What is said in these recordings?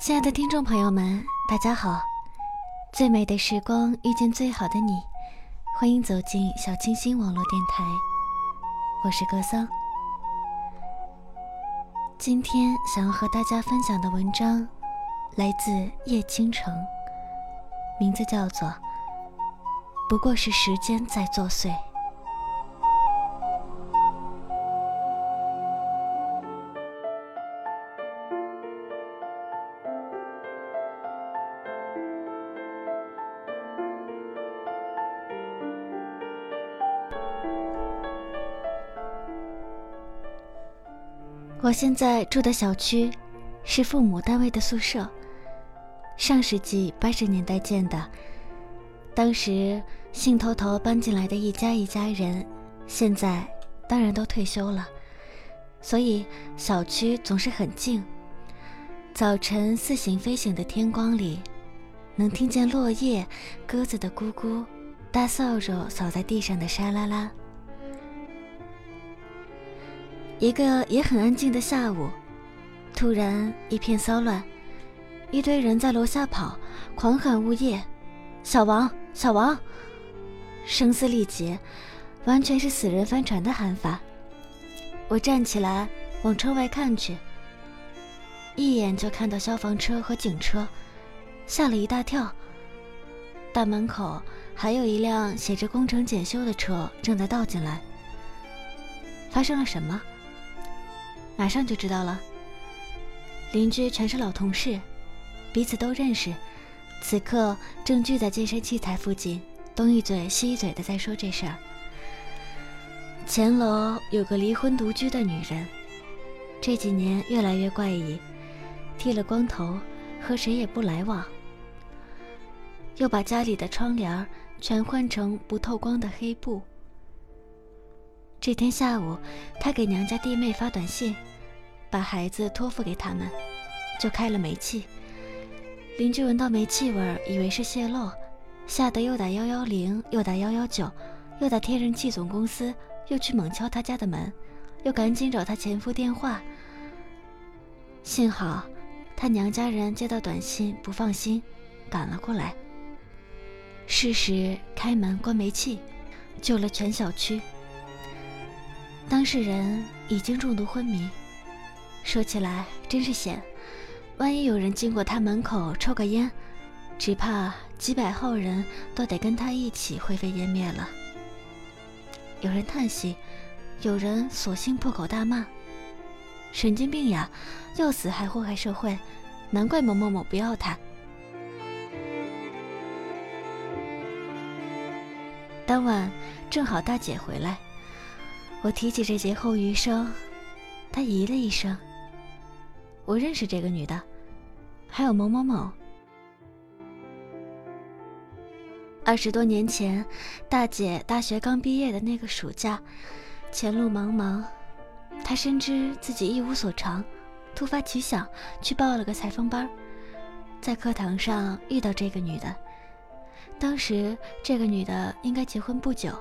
亲爱的听众朋友们，大家好！最美的时光遇见最好的你，欢迎走进小清新网络电台，我是格桑。今天想要和大家分享的文章来自叶倾城，名字叫做《不过是时间在作祟》。我现在住的小区是父母单位的宿舍，上世纪八十年代建的。当时兴头头搬进来的一家一家人，现在当然都退休了，所以小区总是很静。早晨似醒非醒的天光里，能听见落叶、鸽子的咕咕，大扫帚扫在地上的沙啦啦。一个也很安静的下午，突然一片骚乱，一堆人在楼下跑，狂喊物业，小王，小王，声嘶力竭，完全是死人翻船的喊法。我站起来往窗外看去，一眼就看到消防车和警车，吓了一大跳。大门口还有一辆写着“工程检修”的车正在倒进来。发生了什么？马上就知道了。邻居全是老同事，彼此都认识，此刻正聚在健身器材附近，东一嘴西一嘴的在说这事儿。前楼有个离婚独居的女人，这几年越来越怪异，剃了光头，和谁也不来往，又把家里的窗帘全换成不透光的黑布。这天下午，她给娘家弟妹发短信。把孩子托付给他们，就开了煤气。邻居闻到煤气味，以为是泄漏，吓得又打幺幺零，又打幺幺九，又打天然气总公司，又去猛敲他家的门，又赶紧找他前夫电话。幸好，他娘家人接到短信不放心，赶了过来。适时开门关煤气，救了全小区。当事人已经中毒昏迷。说起来真是险，万一有人经过他门口抽个烟，只怕几百号人都得跟他一起灰飞烟灭了。有人叹息，有人索性破口大骂：“神经病呀，要死还祸害社会，难怪某某某不要他。”当晚正好大姐回来，我提起这劫后余生，她咦了一声。我认识这个女的，还有某某某。二十多年前，大姐大学刚毕业的那个暑假，前路茫茫，她深知自己一无所长，突发奇想去报了个裁缝班，在课堂上遇到这个女的。当时这个女的应该结婚不久，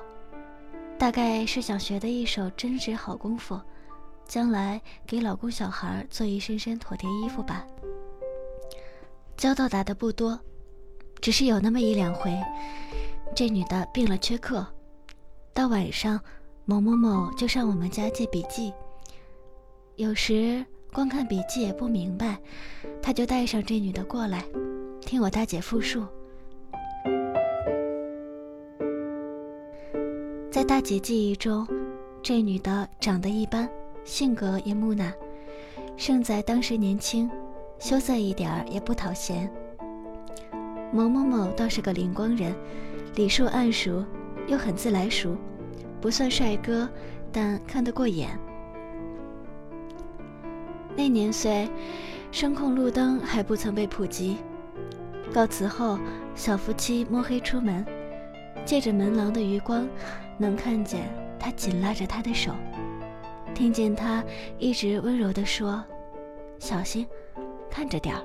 大概是想学的一手针织好功夫。将来给老公小孩做一身身妥帖衣服吧。交道打的不多，只是有那么一两回，这女的病了缺课，到晚上某某某就上我们家借笔记，有时光看笔记也不明白，他就带上这女的过来，听我大姐复述。在大姐记忆中，这女的长得一般，性格也木讷，胜在当时年轻，羞涩一点儿也不讨嫌。某某某倒是个灵光人，礼数谙熟，又很自来熟，不算帅哥，但看得过眼。那年岁，声控路灯还不曾被普及，告辞后，小夫妻摸黑出门，借着门廊的余光。能看见他紧拉着她的手，听见他一直温柔地说：“小心，看着点儿。”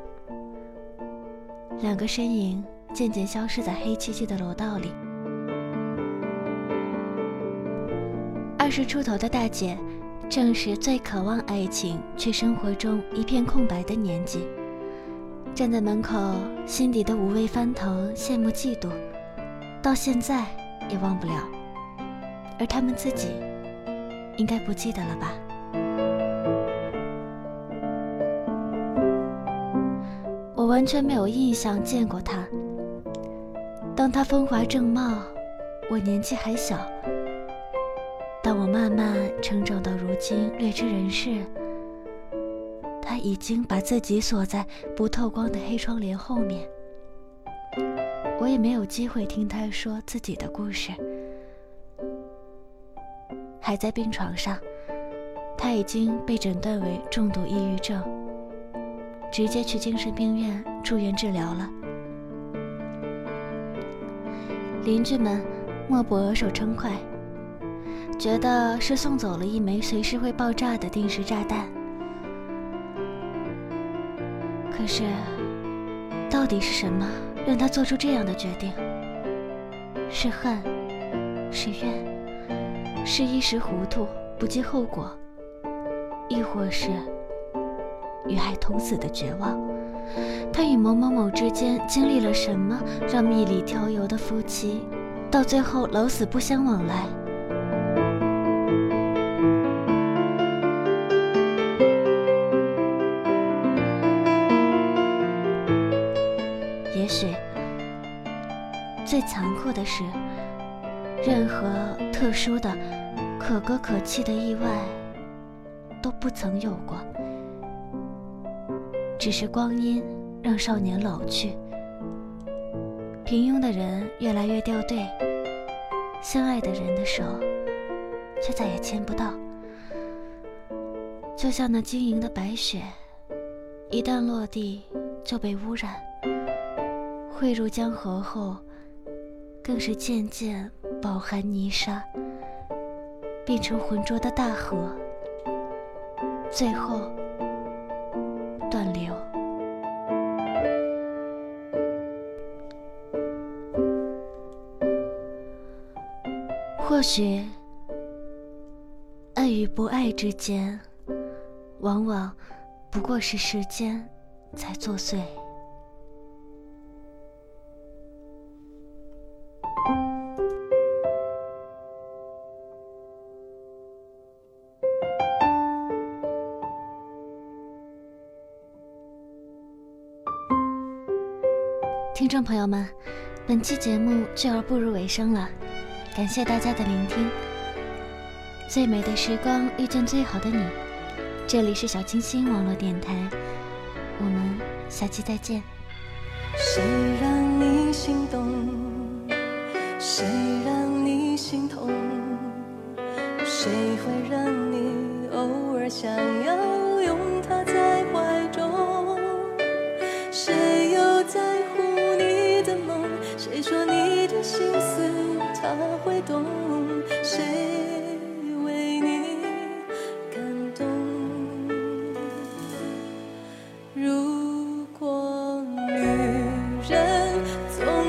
两个身影渐渐消失在黑漆漆的楼道里。二十出头的大姐，正是最渴望爱情却生活中一片空白的年纪。站在门口，心底的五味翻腾、羡慕、嫉妒，到现在也忘不了。而他们自己应该不记得了吧？我完全没有印象见过他。当他风华正茂，我年纪还小；当我慢慢成长到如今略知人世，他已经把自己锁在不透光的黑窗帘后面。我也没有机会听他说自己的故事。还在病床上，他已经被诊断为重度抑郁症，直接去精神病院住院治疗了。邻居们莫不额手称快，觉得是送走了一枚随时会爆炸的定时炸弹。可是，到底是什么让他做出这样的决定？是恨，是怨？是一时糊涂不计后果，亦或是与爱同死的绝望？他与某某某之间经历了什么，让蜜里调油的夫妻到最后老死不相往来？也许最残酷的是。任何特殊的、可歌可泣的意外都不曾有过，只是光阴让少年老去，平庸的人越来越掉队，相爱的人的手却再也牵不到，就像那晶莹的白雪，一旦落地就被污染，汇入江河后，更是渐渐。饱含泥沙，变成浑浊的大河，最后断流。或许，爱与不爱之间，往往不过是时间在作祟。听众朋友们，本期节目就要步入尾声了，感谢大家的聆听。最美的时光遇见最好的你，这里是小清新网络电台，我们下期再见。谁让你心动？谁让你心痛？谁会让你偶尔想要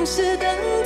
是等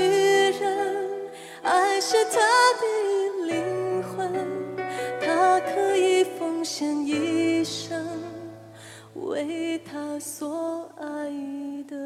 女人，爱是她的灵魂，她可以奉献一生，为她所爱的。